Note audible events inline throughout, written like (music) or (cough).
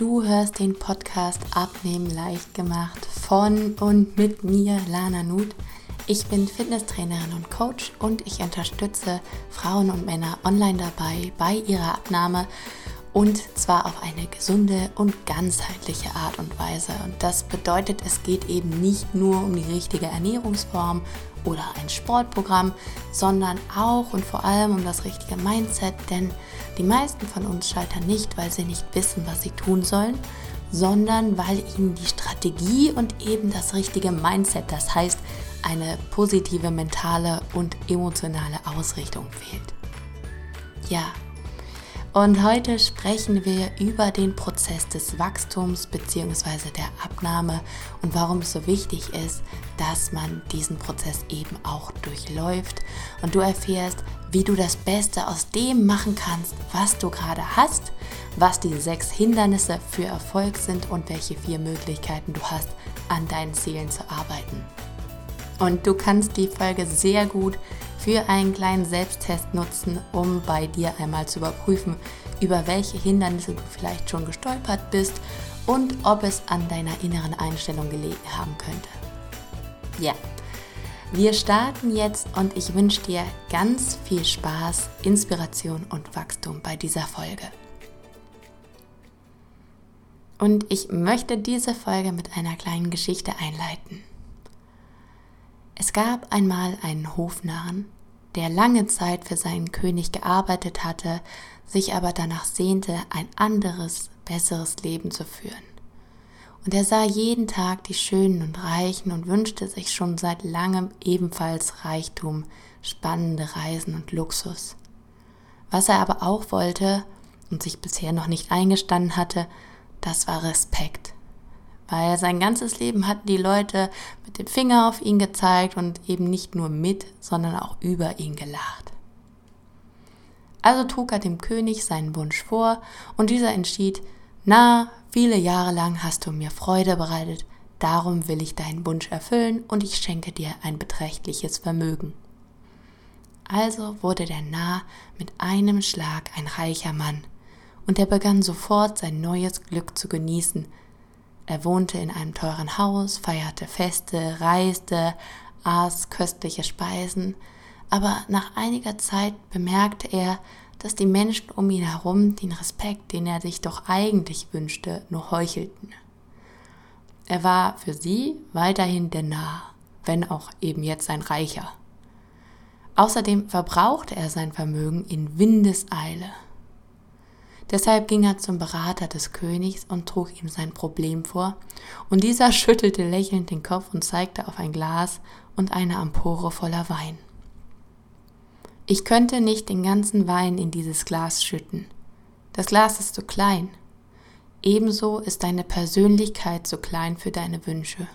Du hörst den Podcast Abnehmen leicht gemacht von und mit mir, Lana Nuth. Ich bin Fitnesstrainerin und Coach und ich unterstütze Frauen und Männer online dabei bei ihrer Abnahme und zwar auf eine gesunde und ganzheitliche Art und Weise. Und das bedeutet, es geht eben nicht nur um die richtige Ernährungsform oder ein Sportprogramm, sondern auch und vor allem um das richtige Mindset, denn die meisten von uns scheitern nicht, weil sie nicht wissen, was sie tun sollen, sondern weil ihnen die Strategie und eben das richtige Mindset, das heißt eine positive mentale und emotionale Ausrichtung fehlt. Ja, und heute sprechen wir über den Prozess des Wachstums bzw. der Abnahme und warum es so wichtig ist, dass man diesen Prozess eben auch durchläuft und du erfährst, wie du das Beste aus dem machen kannst, was du gerade hast, was die sechs Hindernisse für Erfolg sind und welche vier Möglichkeiten du hast, an deinen Zielen zu arbeiten. Und du kannst die Folge sehr gut für einen kleinen Selbsttest nutzen, um bei dir einmal zu überprüfen, über welche Hindernisse du vielleicht schon gestolpert bist und ob es an deiner inneren Einstellung gelegen haben könnte. Ja, wir starten jetzt und ich wünsche dir ganz viel Spaß, Inspiration und Wachstum bei dieser Folge. Und ich möchte diese Folge mit einer kleinen Geschichte einleiten. Es gab einmal einen Hofnarren, der lange Zeit für seinen König gearbeitet hatte, sich aber danach sehnte, ein anderes, besseres Leben zu führen. Und er sah jeden Tag die Schönen und Reichen und wünschte sich schon seit langem ebenfalls Reichtum, spannende Reisen und Luxus. Was er aber auch wollte und sich bisher noch nicht eingestanden hatte, das war Respekt weil sein ganzes Leben hatten die Leute mit dem Finger auf ihn gezeigt und eben nicht nur mit, sondern auch über ihn gelacht. Also trug er dem König seinen Wunsch vor und dieser entschied, na, viele Jahre lang hast du mir Freude bereitet, darum will ich deinen Wunsch erfüllen und ich schenke dir ein beträchtliches Vermögen. Also wurde der Narr mit einem Schlag ein reicher Mann, und er begann sofort sein neues Glück zu genießen, er wohnte in einem teuren Haus, feierte Feste, reiste, aß köstliche Speisen, aber nach einiger Zeit bemerkte er, dass die Menschen um ihn herum den Respekt, den er sich doch eigentlich wünschte, nur heuchelten. Er war für sie weiterhin der Narr, wenn auch eben jetzt ein Reicher. Außerdem verbrauchte er sein Vermögen in Windeseile. Deshalb ging er zum Berater des Königs und trug ihm sein Problem vor, und dieser (laughs) schüttelte lächelnd den Kopf und zeigte auf ein Glas und eine Ampore voller Wein. Ich könnte nicht den ganzen Wein in dieses Glas schütten. Das Glas ist zu klein. Ebenso ist deine Persönlichkeit zu klein für deine Wünsche.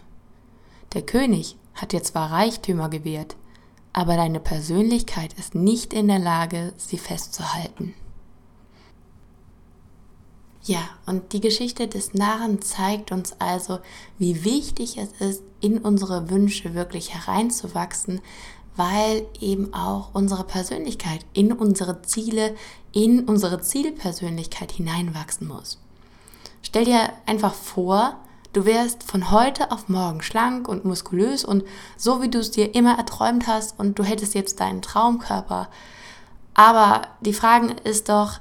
Der König hat dir zwar Reichtümer gewährt, aber deine Persönlichkeit ist nicht in der Lage, sie festzuhalten. Ja, und die Geschichte des Narren zeigt uns also, wie wichtig es ist, in unsere Wünsche wirklich hereinzuwachsen, weil eben auch unsere Persönlichkeit in unsere Ziele, in unsere Zielpersönlichkeit hineinwachsen muss. Stell dir einfach vor, du wärst von heute auf morgen schlank und muskulös und so wie du es dir immer erträumt hast und du hättest jetzt deinen Traumkörper. Aber die Frage ist doch,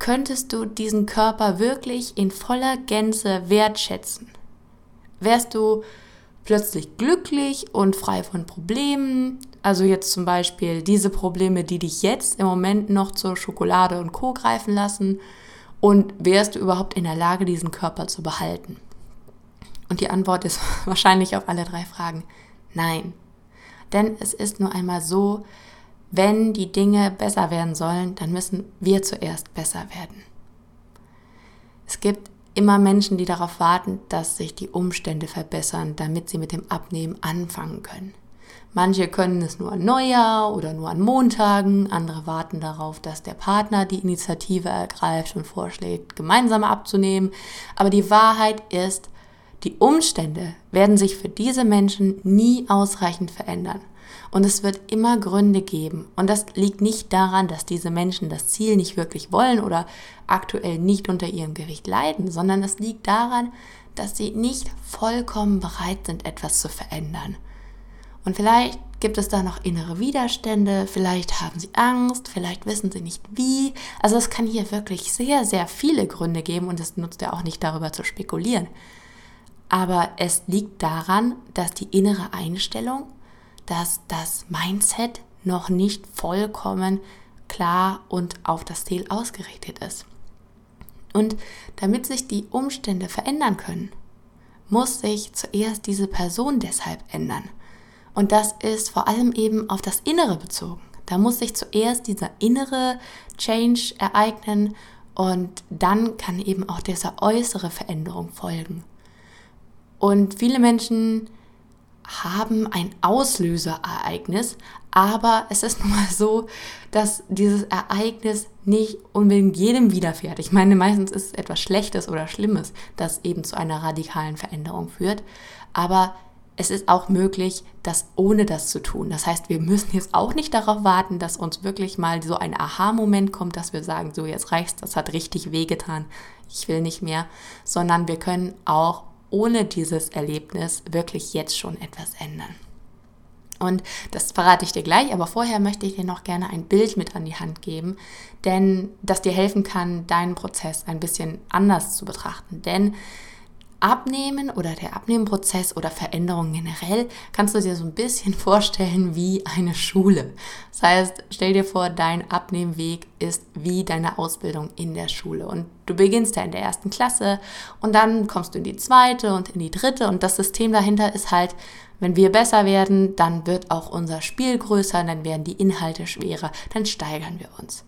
könntest du diesen Körper wirklich in voller Gänze wertschätzen? Wärst du plötzlich glücklich und frei von Problemen? Also jetzt zum Beispiel diese Probleme, die dich jetzt im Moment noch zur Schokolade und Co greifen lassen. Und wärst du überhaupt in der Lage, diesen Körper zu behalten? Und die Antwort ist (laughs) wahrscheinlich auf alle drei Fragen nein. Denn es ist nur einmal so, wenn die Dinge besser werden sollen, dann müssen wir zuerst besser werden. Es gibt immer Menschen, die darauf warten, dass sich die Umstände verbessern, damit sie mit dem Abnehmen anfangen können. Manche können es nur an Neujahr oder nur an Montagen, andere warten darauf, dass der Partner die Initiative ergreift und vorschlägt, gemeinsam abzunehmen. Aber die Wahrheit ist, die Umstände werden sich für diese Menschen nie ausreichend verändern. Und es wird immer Gründe geben. Und das liegt nicht daran, dass diese Menschen das Ziel nicht wirklich wollen oder aktuell nicht unter ihrem Gewicht leiden, sondern es liegt daran, dass sie nicht vollkommen bereit sind, etwas zu verändern. Und vielleicht gibt es da noch innere Widerstände, vielleicht haben sie Angst, vielleicht wissen sie nicht wie. Also es kann hier wirklich sehr, sehr viele Gründe geben und es nutzt ja auch nicht darüber zu spekulieren. Aber es liegt daran, dass die innere Einstellung, dass das Mindset noch nicht vollkommen klar und auf das Ziel ausgerichtet ist. Und damit sich die Umstände verändern können, muss sich zuerst diese Person deshalb ändern. Und das ist vor allem eben auf das Innere bezogen. Da muss sich zuerst dieser innere Change ereignen und dann kann eben auch diese äußere Veränderung folgen. Und viele Menschen haben ein Auslöserereignis, aber es ist nun mal so, dass dieses Ereignis nicht unbedingt jedem widerfährt. Ich meine, meistens ist es etwas Schlechtes oder Schlimmes, das eben zu einer radikalen Veränderung führt. Aber es ist auch möglich, das ohne das zu tun. Das heißt, wir müssen jetzt auch nicht darauf warten, dass uns wirklich mal so ein Aha-Moment kommt, dass wir sagen, so jetzt reicht's, das hat richtig wehgetan, ich will nicht mehr, sondern wir können auch ohne dieses Erlebnis wirklich jetzt schon etwas ändern. Und das verrate ich dir gleich, aber vorher möchte ich dir noch gerne ein Bild mit an die Hand geben, denn das dir helfen kann, deinen Prozess ein bisschen anders zu betrachten. Denn Abnehmen oder der Abnehmenprozess oder Veränderungen generell kannst du dir so ein bisschen (laughs) vorstellen wie eine Schule. Das heißt, stell dir vor, dein Abnehmweg ist wie deine Ausbildung in der Schule. Und du beginnst ja in der ersten Klasse und dann kommst du in die zweite und in die dritte. Und das System dahinter ist halt, wenn wir besser werden, dann wird auch unser Spiel größer, dann werden die Inhalte schwerer, dann steigern wir uns.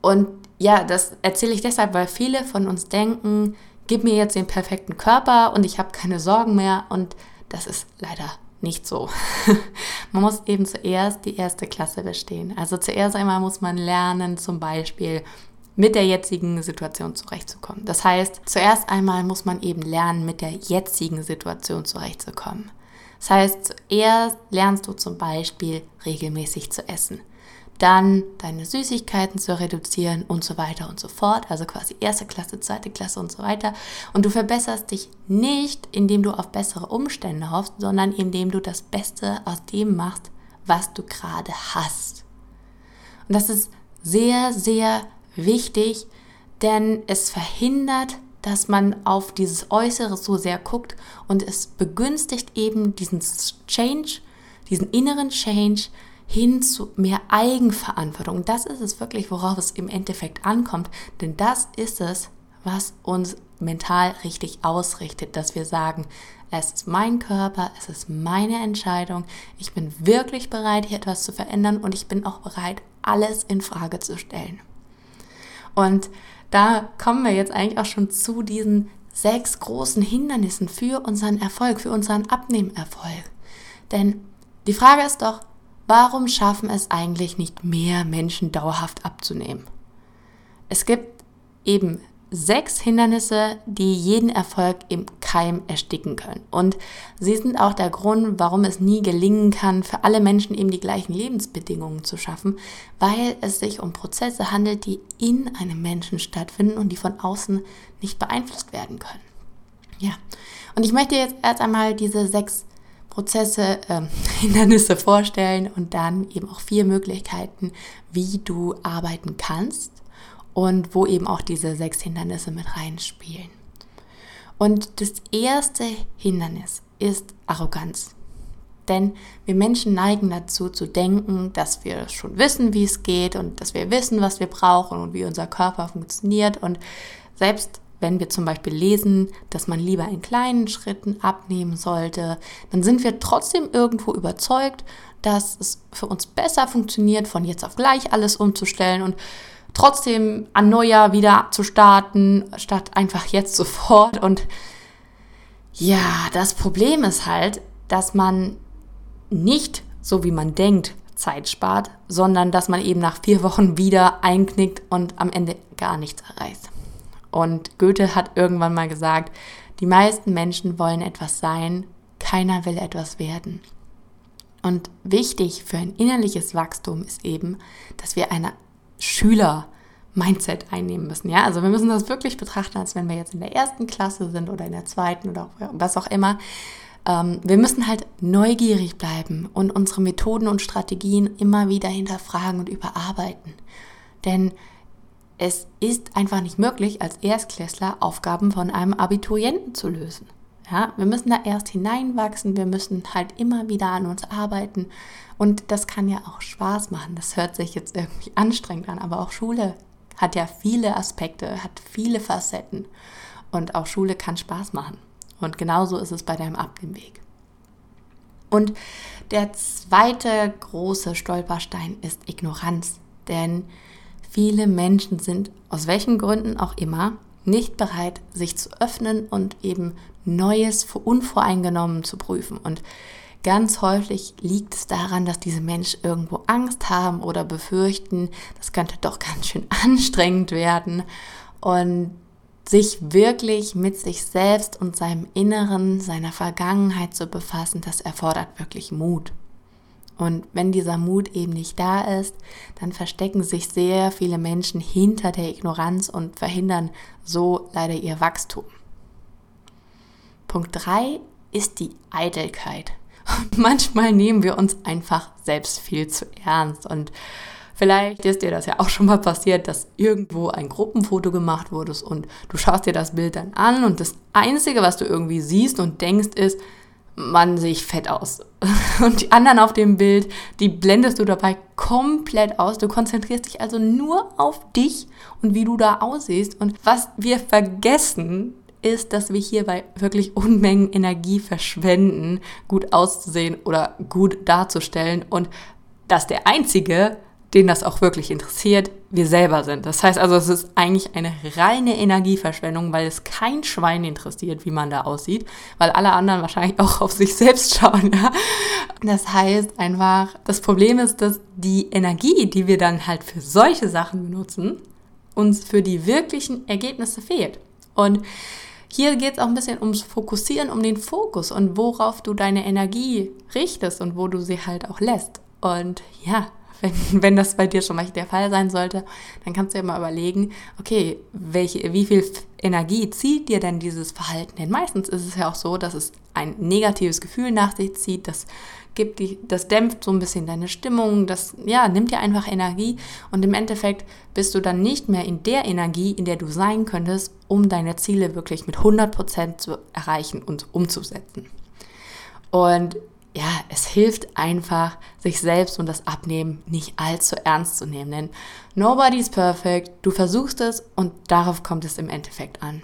Und ja, das erzähle ich deshalb, weil viele von uns denken, gib mir jetzt den perfekten Körper und ich habe keine Sorgen mehr und das ist leider nicht so. (laughs) man muss eben zuerst die erste Klasse bestehen. Also zuerst einmal muss man lernen, zum Beispiel mit der jetzigen Situation zurechtzukommen. Das heißt, zuerst einmal muss man eben lernen, mit der jetzigen Situation zurechtzukommen. Das heißt, zuerst lernst du zum Beispiel regelmäßig zu essen dann deine Süßigkeiten zu reduzieren und so weiter und so fort. Also quasi erste Klasse, zweite Klasse und so weiter. Und du verbesserst dich nicht, indem du auf bessere Umstände hoffst, sondern indem du das Beste aus dem machst, was du gerade hast. Und das ist sehr, sehr wichtig, denn es verhindert, dass man auf dieses Äußere so sehr guckt und es begünstigt eben diesen Change, diesen inneren Change, hin zu mehr Eigenverantwortung. Das ist es wirklich, worauf es im Endeffekt ankommt. Denn das ist es, was uns mental richtig ausrichtet, dass wir sagen, es ist mein Körper, es ist meine Entscheidung, ich bin wirklich bereit, hier etwas zu verändern und ich bin auch bereit, alles in Frage zu stellen. Und da kommen wir jetzt eigentlich auch schon zu diesen sechs großen Hindernissen für unseren Erfolg, für unseren Abnehmerfolg. Denn die Frage ist doch, Warum schaffen es eigentlich nicht mehr Menschen dauerhaft abzunehmen? Es gibt eben sechs Hindernisse, die jeden Erfolg im Keim ersticken können. Und sie sind auch der Grund, warum es nie gelingen kann, für alle Menschen eben die gleichen Lebensbedingungen zu schaffen, weil es sich um Prozesse handelt, die in einem Menschen stattfinden und die von außen nicht beeinflusst werden können. Ja, und ich möchte jetzt erst einmal diese sechs Prozesse, äh, (laughs) Hindernisse vorstellen und dann eben auch vier Möglichkeiten, wie du arbeiten kannst und wo eben auch diese sechs Hindernisse mit reinspielen. Und das erste Hindernis ist Arroganz. Denn wir Menschen neigen dazu zu denken, dass wir schon wissen, wie es geht und dass wir wissen, was wir brauchen und wie unser Körper funktioniert. Und selbst wenn wir zum Beispiel lesen, dass man lieber in kleinen Schritten abnehmen sollte, dann sind wir trotzdem irgendwo überzeugt, dass es für uns besser funktioniert, von jetzt auf gleich alles umzustellen und trotzdem an Neujahr wieder zu starten, statt einfach jetzt (laughs) sofort. Und ja, das Problem ist halt, dass man nicht so wie man denkt Zeit spart, sondern dass man eben nach vier Wochen wieder einknickt und am Ende gar nichts erreicht. Und Goethe hat irgendwann mal gesagt, die meisten Menschen wollen etwas sein, keiner will etwas werden. Und wichtig für ein innerliches Wachstum ist eben, dass wir eine Schüler-Mindset einnehmen müssen. Ja, also wir müssen das wirklich betrachten, als wenn wir jetzt in der ersten Klasse sind oder in der zweiten oder was auch immer. Ähm, wir müssen halt neugierig bleiben und unsere Methoden und Strategien immer wieder hinterfragen und überarbeiten. Denn es ist einfach nicht möglich, als Erstklässler Aufgaben von einem Abiturienten zu lösen. Ja, wir müssen da erst hineinwachsen, wir müssen halt immer wieder an uns arbeiten und das kann ja auch Spaß machen. Das hört sich jetzt irgendwie anstrengend an, aber auch Schule hat ja viele Aspekte, hat viele Facetten und auch Schule kann Spaß machen. Und genauso ist es bei deinem Abnehmweg. Und der zweite große Stolperstein ist Ignoranz, denn viele Menschen sind aus welchen Gründen auch immer nicht bereit, sich zu öffnen und eben Neues unvoreingenommen zu prüfen. Und ganz häufig liegt es daran, dass diese Menschen irgendwo Angst haben oder befürchten, das könnte doch ganz schön (laughs) anstrengend werden. Und sich wirklich mit sich selbst und seinem Inneren, seiner Vergangenheit zu befassen, das erfordert wirklich Mut. Und wenn dieser Mut eben nicht da ist, dann verstecken sich sehr viele Menschen hinter der Ignoranz und verhindern so leider ihr Wachstum. Punkt 3 ist die Eitelkeit. Und (laughs) manchmal nehmen wir uns einfach selbst viel zu ernst. Und vielleicht ist dir das ja auch schon mal passiert, dass irgendwo ein Gruppenfoto gemacht wurde und du schaust dir das Bild dann an und das Einzige, was du irgendwie siehst und denkst, ist, man sehe ich fett aus. (laughs) Und die anderen auf dem Bild, die blendest du dabei komplett aus. Du konzentrierst dich also nur auf dich und wie du da aussiehst. Und was wir vergessen, ist, dass wir hierbei wirklich Unmengen Energie verschwenden, gut auszusehen oder gut darzustellen und dass der Einzige, den das auch wirklich interessiert, wir selber sind. Das heißt also, es ist eigentlich eine reine Energieverschwendung, weil es kein Schwein interessiert, wie man da aussieht, weil alle anderen wahrscheinlich auch auf sich selbst schauen. Ja? Das heißt einfach, das Problem ist, dass die Energie, die wir dann halt für solche Sachen benutzen, uns für die wirklichen Ergebnisse fehlt. Und hier geht es auch ein bisschen ums Fokussieren, um den Fokus und worauf du deine Energie richtest und wo du sie halt auch lässt. Und ja, wenn, wenn das bei dir schon mal der Fall sein sollte, dann kannst du ja mal überlegen, okay, welche, wie viel Energie zieht dir denn dieses Verhalten? Denn meistens ist es ja auch so, dass es ein negatives Gefühl nach sich zieht, das gibt die, das dämpft so ein bisschen deine Stimmung, das ja, nimmt dir einfach Energie und im Endeffekt bist du dann nicht mehr in der Energie, in der du sein könntest, um deine Ziele wirklich mit 100% zu erreichen und umzusetzen. Und ja, es hilft einfach, sich selbst und das Abnehmen nicht allzu ernst zu nehmen, denn nobody's perfect, du versuchst es und darauf kommt es im Endeffekt an.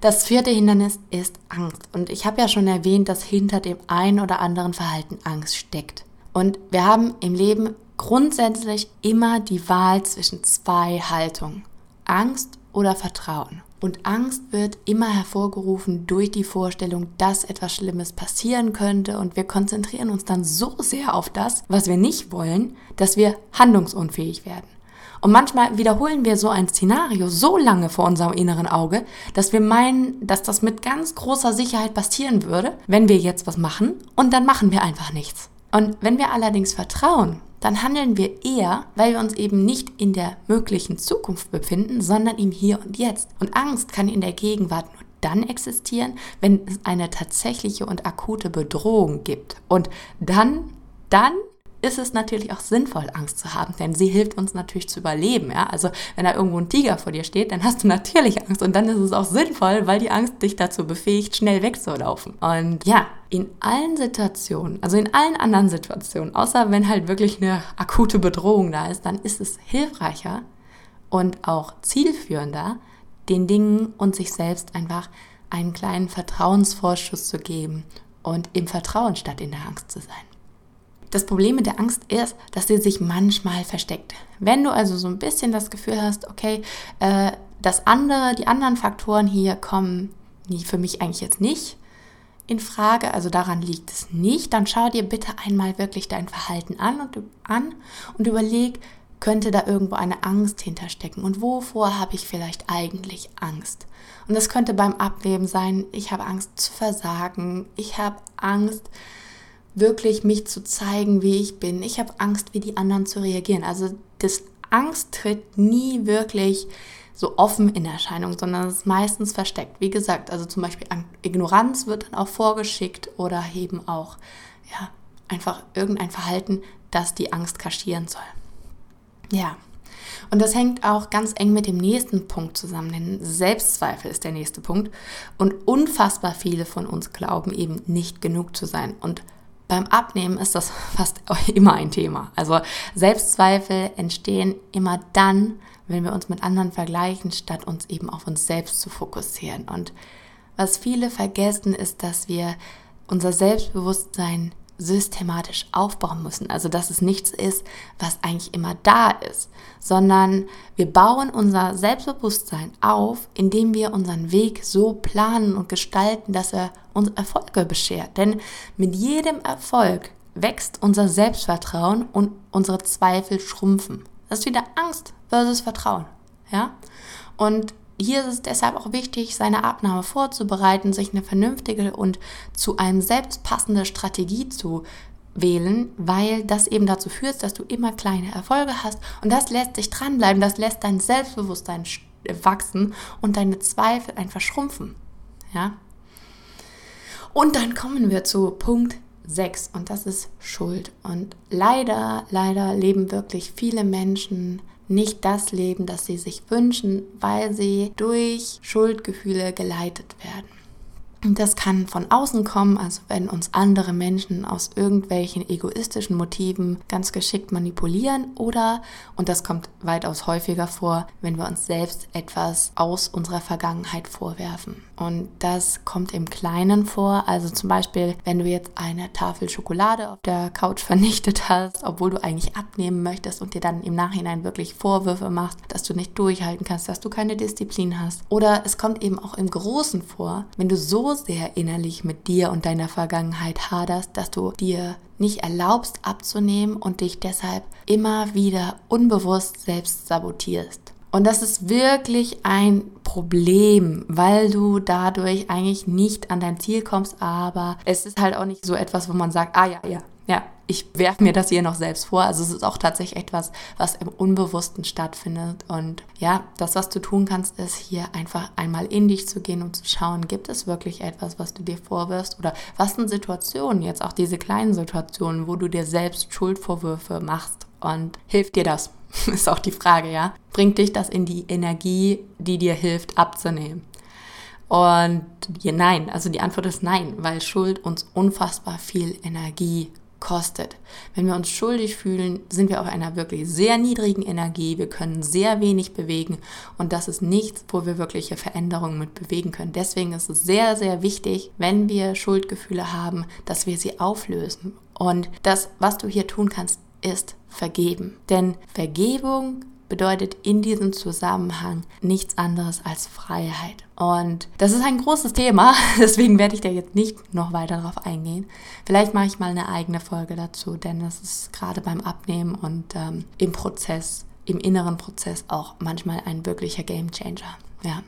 Das vierte Hindernis ist Angst. Und ich habe ja schon erwähnt, dass hinter dem einen oder anderen Verhalten Angst steckt. Und wir haben im Leben grundsätzlich immer die Wahl zwischen zwei Haltungen. Angst oder Vertrauen. Und Angst wird immer hervorgerufen durch die Vorstellung, dass etwas Schlimmes passieren könnte. Und wir konzentrieren uns dann so sehr auf das, was wir nicht wollen, dass wir handlungsunfähig werden. Und manchmal wiederholen wir so ein Szenario so lange vor unserem inneren Auge, dass wir meinen, dass das mit ganz großer Sicherheit passieren würde, wenn wir jetzt was machen und dann machen wir einfach nichts. Und wenn wir allerdings vertrauen, dann handeln wir eher, weil wir uns eben nicht in der möglichen Zukunft befinden, sondern im Hier und Jetzt. Und Angst kann in der Gegenwart nur dann existieren, wenn es eine tatsächliche und akute Bedrohung gibt. Und dann, dann ist es natürlich auch sinnvoll, Angst zu haben, denn sie hilft uns natürlich zu überleben. Ja? Also wenn da irgendwo ein Tiger vor dir steht, dann hast du natürlich Angst und dann ist es auch sinnvoll, weil die Angst dich dazu befähigt, schnell wegzulaufen. Und ja, in allen Situationen, also in allen anderen Situationen, außer wenn halt wirklich eine akute Bedrohung da ist, dann ist es hilfreicher und auch zielführender, den Dingen und sich selbst einfach einen kleinen Vertrauensvorschuss zu geben und im Vertrauen statt in der Angst zu sein. Das Problem mit der Angst ist, dass sie sich manchmal versteckt. Wenn du also so ein bisschen das Gefühl hast, okay, äh, das andere, die anderen Faktoren hier kommen für mich eigentlich jetzt nicht in Frage, also daran liegt es nicht, dann schau dir bitte einmal wirklich dein Verhalten an und, an und überleg, könnte da irgendwo eine Angst hinterstecken und wovor habe ich vielleicht eigentlich Angst? Und das könnte beim Abweben sein, ich habe Angst zu versagen, ich habe Angst, wirklich mich zu zeigen, wie ich bin. Ich habe Angst, wie die anderen zu reagieren. Also das Angst tritt nie wirklich so offen in Erscheinung, sondern es ist meistens versteckt. Wie gesagt, also zum Beispiel Ignoranz wird dann auch vorgeschickt oder eben auch ja, einfach irgendein Verhalten, das die Angst kaschieren soll. Ja, und das hängt auch ganz eng mit dem nächsten Punkt zusammen, denn Selbstzweifel ist der nächste Punkt. Und unfassbar viele von uns glauben eben nicht genug zu sein. Und beim Abnehmen ist das (laughs) fast immer ein Thema. Also Selbstzweifel entstehen immer dann, wenn wir uns mit anderen vergleichen, statt uns eben auf uns selbst zu fokussieren. Und was viele vergessen, ist, dass wir unser Selbstbewusstsein systematisch aufbauen müssen. Also dass es nichts ist, was eigentlich immer da ist, sondern wir bauen unser Selbstbewusstsein auf, indem wir unseren Weg so planen und gestalten, dass er uns Erfolge beschert. Denn mit jedem Erfolg wächst unser Selbstvertrauen und unsere Zweifel schrumpfen. Das ist wieder Angst versus Vertrauen. Ja? Und hier ist es deshalb auch wichtig, seine Abnahme vorzubereiten, sich eine vernünftige und zu einem selbst passende Strategie zu wählen, weil das eben dazu führt, dass du immer kleine Erfolge hast und das lässt sich dranbleiben, das lässt dein Selbstbewusstsein wachsen und deine Zweifel einfach schrumpfen. Ja? Und dann kommen wir zu Punkt 6 und das ist Schuld. Und leider, leider leben wirklich viele Menschen nicht das Leben, das sie sich wünschen, weil sie durch Schuldgefühle geleitet werden. Das kann von außen kommen, also wenn uns andere Menschen aus irgendwelchen egoistischen Motiven ganz geschickt manipulieren oder, und das kommt weitaus häufiger vor, wenn wir uns selbst etwas aus unserer Vergangenheit vorwerfen. Und das kommt im Kleinen vor, also zum Beispiel, wenn du jetzt eine Tafel Schokolade auf der Couch (laughs) vernichtet hast, obwohl du eigentlich abnehmen möchtest und dir dann im Nachhinein wirklich Vorwürfe machst, dass du nicht durchhalten kannst, dass du keine Disziplin hast. Oder es kommt eben auch im Großen vor, wenn du so sehr innerlich mit dir und deiner Vergangenheit haderst, dass du dir nicht erlaubst abzunehmen und dich deshalb immer wieder unbewusst selbst sabotierst. Und das ist wirklich ein Problem, weil du dadurch eigentlich nicht an dein Ziel kommst, aber es ist halt auch nicht so etwas, wo man sagt, ah ja, ja, ja, ich werfe mir das hier noch selbst vor. Also es ist auch tatsächlich etwas, was im Unbewussten stattfindet. Und ja, das, was du tun kannst, ist hier einfach einmal in dich zu gehen und zu schauen, gibt es wirklich etwas, was du dir vorwirfst? Oder was sind Situationen, jetzt auch diese kleinen Situationen, wo du dir selbst Schuldvorwürfe machst? Und hilft dir das? (laughs) ist auch die Frage, ja. Bringt dich das in die Energie, die dir hilft, abzunehmen? Und nein, also die Antwort ist nein, weil Schuld uns unfassbar viel Energie kostet. Wenn wir uns schuldig fühlen, sind wir auf einer wirklich sehr niedrigen Energie. Wir können sehr wenig bewegen und das ist nichts, wo wir wirkliche Veränderungen mit bewegen können. Deswegen ist es sehr, sehr wichtig, wenn wir Schuldgefühle haben, dass wir sie auflösen. Und das, was du hier tun kannst, ist vergeben. Denn Vergebung bedeutet in diesem Zusammenhang nichts anderes als Freiheit. Und das ist ein großes Thema, (laughs) deswegen werde ich da jetzt nicht noch weiter darauf eingehen. Vielleicht mache ich mal eine eigene Folge dazu, denn das ist gerade beim Abnehmen und ähm, im Prozess, im inneren Prozess auch manchmal ein wirklicher Gamechanger. Ja.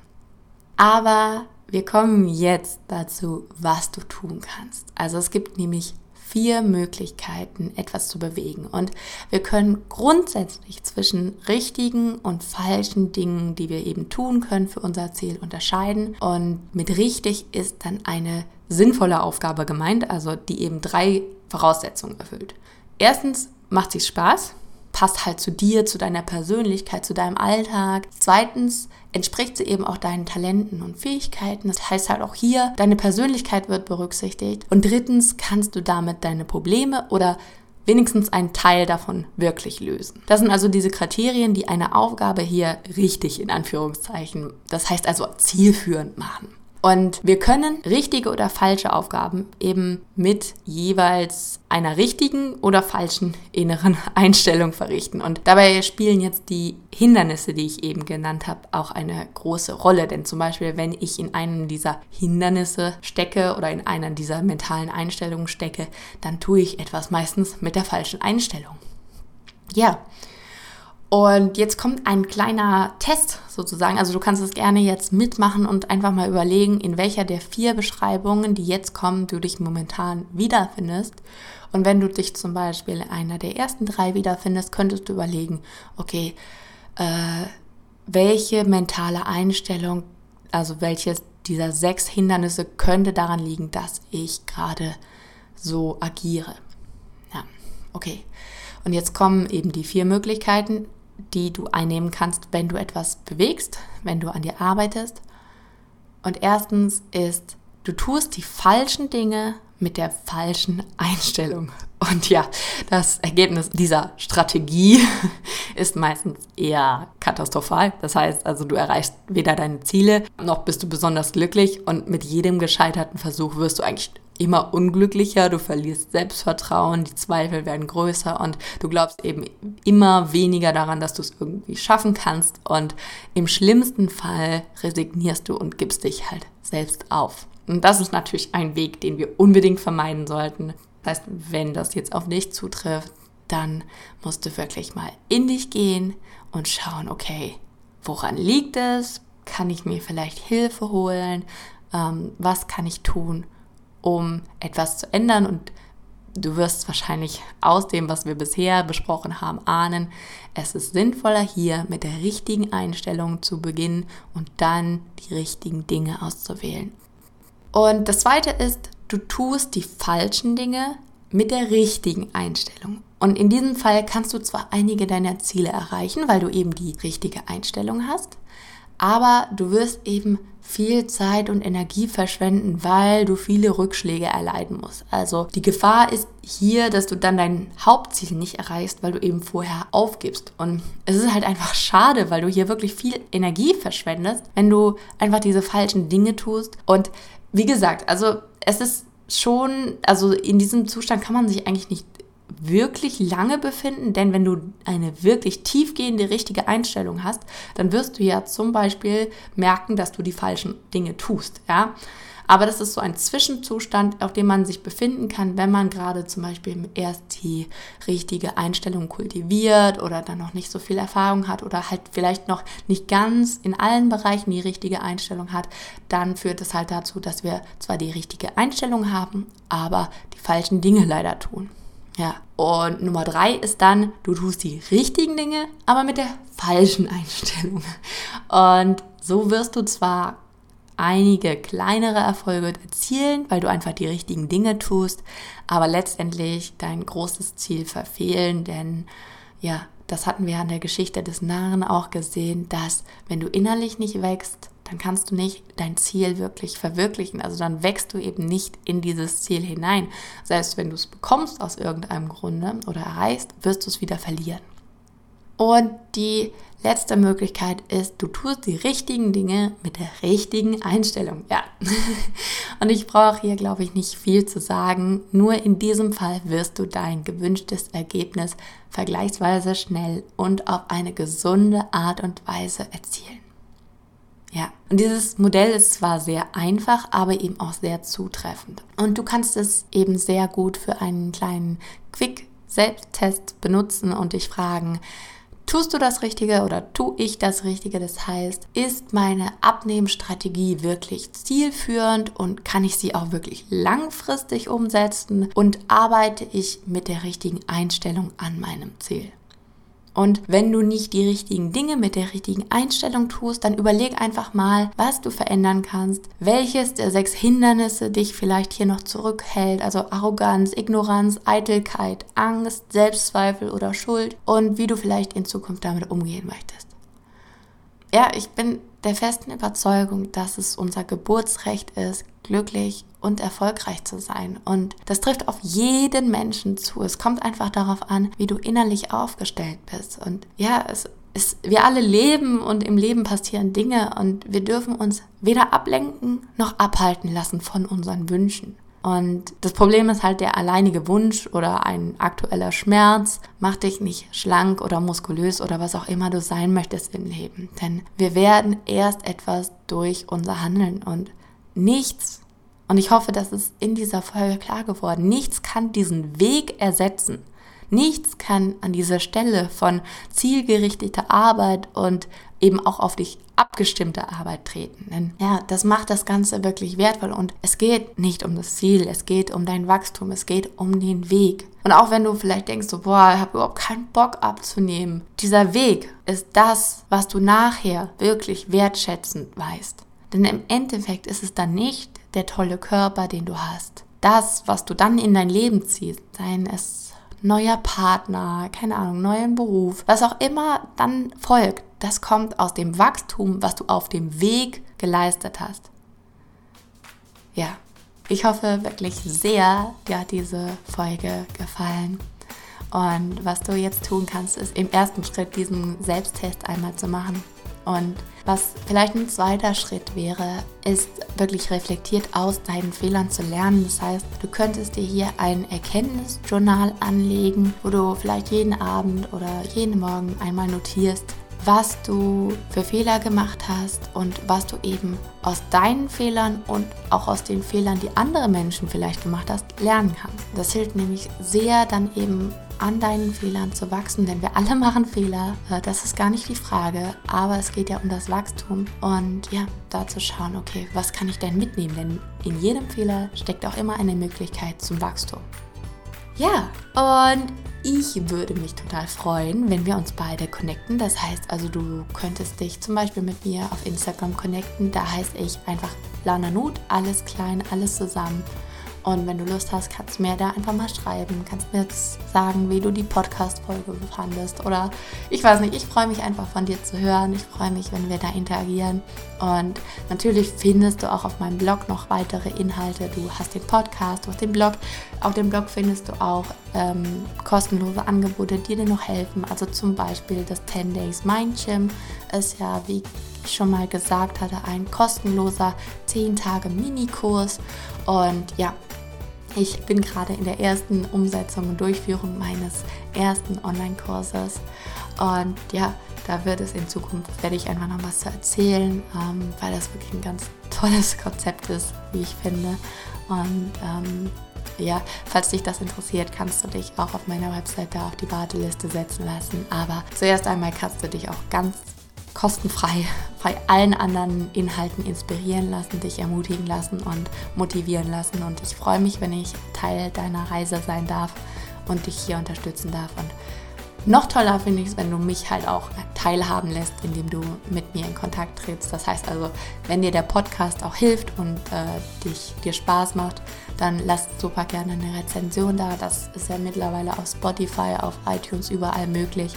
Aber wir kommen jetzt dazu, was du tun kannst. Also es gibt nämlich vier Möglichkeiten, etwas zu bewegen. Und wir können grundsätzlich zwischen richtigen und falschen Dingen, die wir eben tun können für unser Ziel, unterscheiden. Und mit richtig ist dann eine sinnvolle Aufgabe gemeint, also die eben drei Voraussetzungen erfüllt. Erstens macht sie Spaß passt halt zu dir, zu deiner Persönlichkeit, zu deinem Alltag. Zweitens entspricht sie eben auch deinen Talenten und Fähigkeiten. Das heißt halt auch hier, deine Persönlichkeit wird berücksichtigt. Und drittens kannst du damit deine Probleme oder wenigstens einen Teil davon wirklich lösen. Das sind also diese Kriterien, die eine Aufgabe hier richtig in Anführungszeichen, das heißt also zielführend machen. Und wir können richtige oder falsche Aufgaben eben mit jeweils einer richtigen oder falschen inneren (laughs) Einstellung verrichten. Und dabei spielen jetzt die Hindernisse, die ich eben genannt habe, auch eine große Rolle. Denn zum Beispiel, wenn ich in einem dieser Hindernisse stecke oder in einer dieser mentalen Einstellungen stecke, dann tue ich etwas meistens mit der falschen Einstellung. Ja. Und jetzt kommt ein kleiner Test sozusagen. Also du kannst es gerne jetzt mitmachen und einfach mal überlegen, in welcher der vier Beschreibungen, die jetzt kommen, du dich momentan wiederfindest. Und wenn du dich zum Beispiel in einer der ersten drei wiederfindest, könntest du überlegen, okay, äh, welche mentale Einstellung, also welches dieser sechs Hindernisse könnte daran liegen, dass ich gerade so agiere. Ja, okay. Und jetzt kommen eben die vier Möglichkeiten, die du einnehmen kannst, wenn du etwas bewegst, wenn du an dir arbeitest. Und erstens ist, du tust die falschen Dinge mit der falschen Einstellung. Und ja, das Ergebnis dieser Strategie (laughs) ist meistens eher katastrophal. Das heißt also, du erreichst weder deine Ziele, noch bist du besonders glücklich und mit jedem gescheiterten Versuch wirst du eigentlich immer unglücklicher, du verlierst Selbstvertrauen, die Zweifel werden größer und du glaubst eben immer weniger daran, dass du es irgendwie schaffen kannst und im schlimmsten Fall resignierst du und gibst dich halt selbst auf. Und das ist natürlich ein Weg, den wir unbedingt vermeiden sollten. Das heißt, wenn das jetzt auf dich zutrifft, dann musst du wirklich mal in dich gehen und schauen, okay, woran liegt es? Kann ich mir vielleicht Hilfe holen? Ähm, was kann ich tun, um etwas zu ändern. Und du wirst wahrscheinlich aus dem, was wir bisher besprochen haben, ahnen, es ist sinnvoller hier mit der richtigen Einstellung zu beginnen und dann die richtigen Dinge auszuwählen. Und das Zweite ist, du tust die falschen Dinge mit der richtigen Einstellung. Und in diesem Fall kannst du zwar einige deiner Ziele erreichen, weil du eben die richtige Einstellung hast, aber du wirst eben viel Zeit und Energie verschwenden, weil du viele Rückschläge erleiden musst. Also die Gefahr ist hier, dass du dann dein Hauptziel nicht erreichst, weil du eben vorher aufgibst. Und es ist halt einfach schade, weil du hier wirklich viel Energie verschwendest, wenn du einfach diese falschen Dinge tust. Und wie gesagt, also es ist schon, also in diesem Zustand kann man sich eigentlich nicht wirklich lange befinden, denn wenn du eine wirklich tiefgehende richtige Einstellung hast, dann wirst du ja zum Beispiel merken, dass du die falschen Dinge tust, ja. Aber das ist so ein Zwischenzustand, auf dem man sich befinden kann, wenn man gerade zum Beispiel erst die richtige Einstellung kultiviert oder dann noch nicht so viel Erfahrung hat oder halt vielleicht noch nicht ganz in allen Bereichen die richtige Einstellung hat, dann führt es halt dazu, dass wir zwar die richtige Einstellung haben, aber die falschen Dinge leider tun. Ja. Und Nummer drei ist dann, du tust die richtigen Dinge, aber mit der falschen Einstellung. Und so wirst du zwar einige kleinere Erfolge erzielen, weil du einfach die richtigen Dinge tust, aber letztendlich dein großes Ziel verfehlen, denn ja, das hatten wir an der Geschichte des Narren auch gesehen, dass wenn du innerlich nicht wächst, dann kannst du nicht dein Ziel wirklich verwirklichen. Also dann wächst du eben nicht in dieses Ziel hinein. Selbst wenn du es bekommst aus irgendeinem Grunde oder erreichst, wirst du es wieder verlieren. Und die letzte Möglichkeit ist, du tust die richtigen Dinge mit der richtigen Einstellung. Ja. (laughs) Und ich brauche hier, glaube ich, nicht viel zu sagen. Nur in diesem Fall wirst du dein gewünschtes Ergebnis vergleichsweise schnell und auf eine gesunde Art und Weise erzielen. Ja, und dieses Modell ist zwar sehr einfach, aber eben auch sehr zutreffend. Und du kannst es eben sehr gut für einen kleinen Quick-Selbsttest benutzen und dich fragen, tust du das Richtige oder tue ich das Richtige? Das heißt, ist meine Abnehmstrategie wirklich zielführend und kann ich sie auch wirklich langfristig umsetzen und arbeite ich mit der richtigen Einstellung an meinem Ziel? Und wenn du nicht die richtigen Dinge mit der richtigen Einstellung tust, dann überleg einfach mal, was du verändern kannst, welches der sechs Hindernisse dich vielleicht hier noch zurückhält, also Arroganz, Ignoranz, Eitelkeit, Angst, Selbstzweifel oder Schuld und wie du vielleicht in Zukunft damit umgehen möchtest. Ja, ich bin der festen Überzeugung, dass es unser Geburtsrecht ist, glücklich und erfolgreich zu sein. Und das trifft auf jeden Menschen zu. Es kommt einfach darauf an, wie du innerlich aufgestellt bist. Und ja, es ist, wir alle leben und im Leben passieren Dinge und wir dürfen uns weder ablenken noch abhalten lassen von unseren Wünschen. Und das Problem ist halt, der alleinige Wunsch oder ein aktueller Schmerz macht dich nicht schlank oder muskulös oder was auch immer du sein möchtest im Leben. Denn wir werden erst etwas durch unser Handeln und nichts, und ich hoffe, dass es in dieser Folge klar geworden, nichts kann diesen Weg ersetzen. Nichts kann an dieser Stelle von zielgerichteter Arbeit und eben auch auf dich abgestimmte Arbeit treten. Denn ja, das macht das Ganze wirklich wertvoll und es geht nicht um das Ziel, es geht um dein Wachstum, es geht um den Weg. Und auch wenn du vielleicht denkst, so, boah, ich habe überhaupt keinen Bock abzunehmen, dieser Weg ist das, was du nachher wirklich wertschätzend weißt. Denn im Endeffekt ist es dann nicht der tolle Körper, den du hast. Das, was du dann in dein Leben ziehst, seien es neuer Partner, keine Ahnung, neuen Beruf, was auch immer dann folgt, das kommt aus dem Wachstum, was du auf dem Weg geleistet hast. Ja, ich hoffe wirklich sehr, dir hat diese Folge gefallen. Und was du jetzt tun kannst, ist im ersten Schritt diesen Selbsttest einmal zu machen. Und was vielleicht ein zweiter Schritt wäre, ist wirklich reflektiert aus deinen Fehlern zu lernen. Das heißt, du könntest dir hier ein Erkenntnisjournal anlegen, wo du vielleicht jeden Abend oder jeden Morgen einmal notierst, was du für Fehler gemacht hast und was du eben aus deinen Fehlern und auch aus den Fehlern, die andere Menschen vielleicht gemacht hast, lernen kannst. Das hilft nämlich sehr dann eben an deinen Fehlern zu wachsen, denn wir alle (laughs) machen Fehler, äh, das ist gar nicht die Frage, aber es geht ja um das Wachstum und ja, da zu schauen, okay, was kann ich denn mitnehmen, denn in jedem Fehler steckt auch immer eine Möglichkeit zum Wachstum. Ja, und ich würde mich total freuen, wenn wir uns beide connecten. Das heißt also, du könntest dich zum Beispiel mit mir auf Instagram connecten. Da heiße ich einfach Lana Nut, alles klein, alles zusammen. Und wenn du Lust hast, kannst du mir da einfach mal schreiben. Kannst mir jetzt sagen, wie du die Podcast-Folge fandest. Oder ich weiß nicht, ich freue mich einfach von dir zu hören. Ich freue mich, wenn wir da interagieren. Und natürlich findest du auch auf meinem Blog noch weitere Inhalte. Du hast den Podcast, du hast den Blog. Auf dem Blog findest du auch ähm, kostenlose Angebote, die dir noch helfen. Also zum Beispiel das 10 Days Mind Gym ist ja, wie ich schon mal gesagt hatte, ein kostenloser 10 Tage Minikurs. Und ja, ich bin gerade in der ersten Umsetzung und Durchführung meines ersten Online-Kurses. Und ja, da wird es in Zukunft, werde ich einfach noch was zu erzählen, ähm, weil das wirklich ein ganz tolles (laughs) Konzept ist, wie ich finde. Und ähm, ja, falls dich das interessiert, kannst du dich auch auf meiner Webseite auf die Warteliste setzen lassen. Aber zuerst einmal kannst du dich auch ganz kostenfrei bei allen anderen Inhalten inspirieren lassen, dich ermutigen lassen und motivieren lassen. Und ich freue mich, wenn ich Teil deiner Reise sein darf und dich hier unterstützen darf. Und noch toller finde ich es, wenn du mich halt auch teilhaben lässt, indem du mit mir in Kontakt trittst. Das heißt also, wenn dir der Podcast auch hilft und äh, dich, dir Spaß macht, dann lass super gerne eine Rezension da. Das ist ja mittlerweile auf Spotify, auf iTunes überall möglich.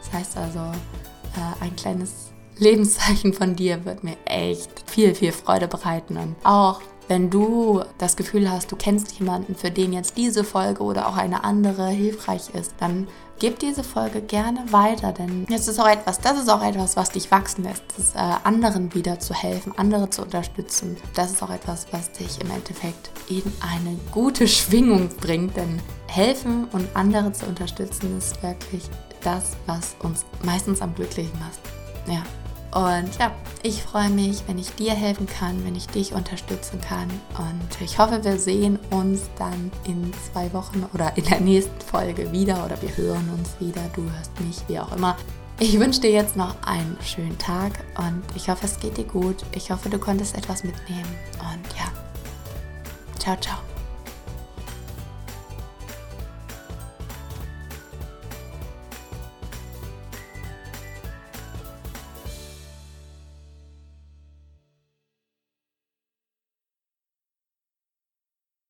Das heißt also, äh, ein kleines Lebenszeichen von dir wird mir echt viel, viel Freude bereiten. Und auch wenn du das Gefühl hast, du kennst jemanden, für den jetzt diese Folge oder auch eine andere hilfreich ist, dann gib diese Folge gerne weiter, denn das ist auch etwas, das ist auch etwas, was dich wachsen lässt, ist, äh, anderen wieder zu helfen, andere zu unterstützen. Das ist auch etwas, was dich im Endeffekt in eine gute Schwingung bringt, denn helfen und andere zu unterstützen ist wirklich das, was uns meistens am glücklichsten macht. Ja. Und ja, ich freue mich, wenn ich dir helfen kann, wenn ich dich unterstützen kann. Und ich hoffe, wir sehen uns dann in zwei Wochen oder in der nächsten Folge wieder oder wir hören uns wieder. Du hörst mich, wie auch immer. Ich wünsche dir jetzt noch einen schönen Tag und ich hoffe, es geht dir gut. Ich hoffe, du konntest etwas mitnehmen. Und ja, ciao, ciao.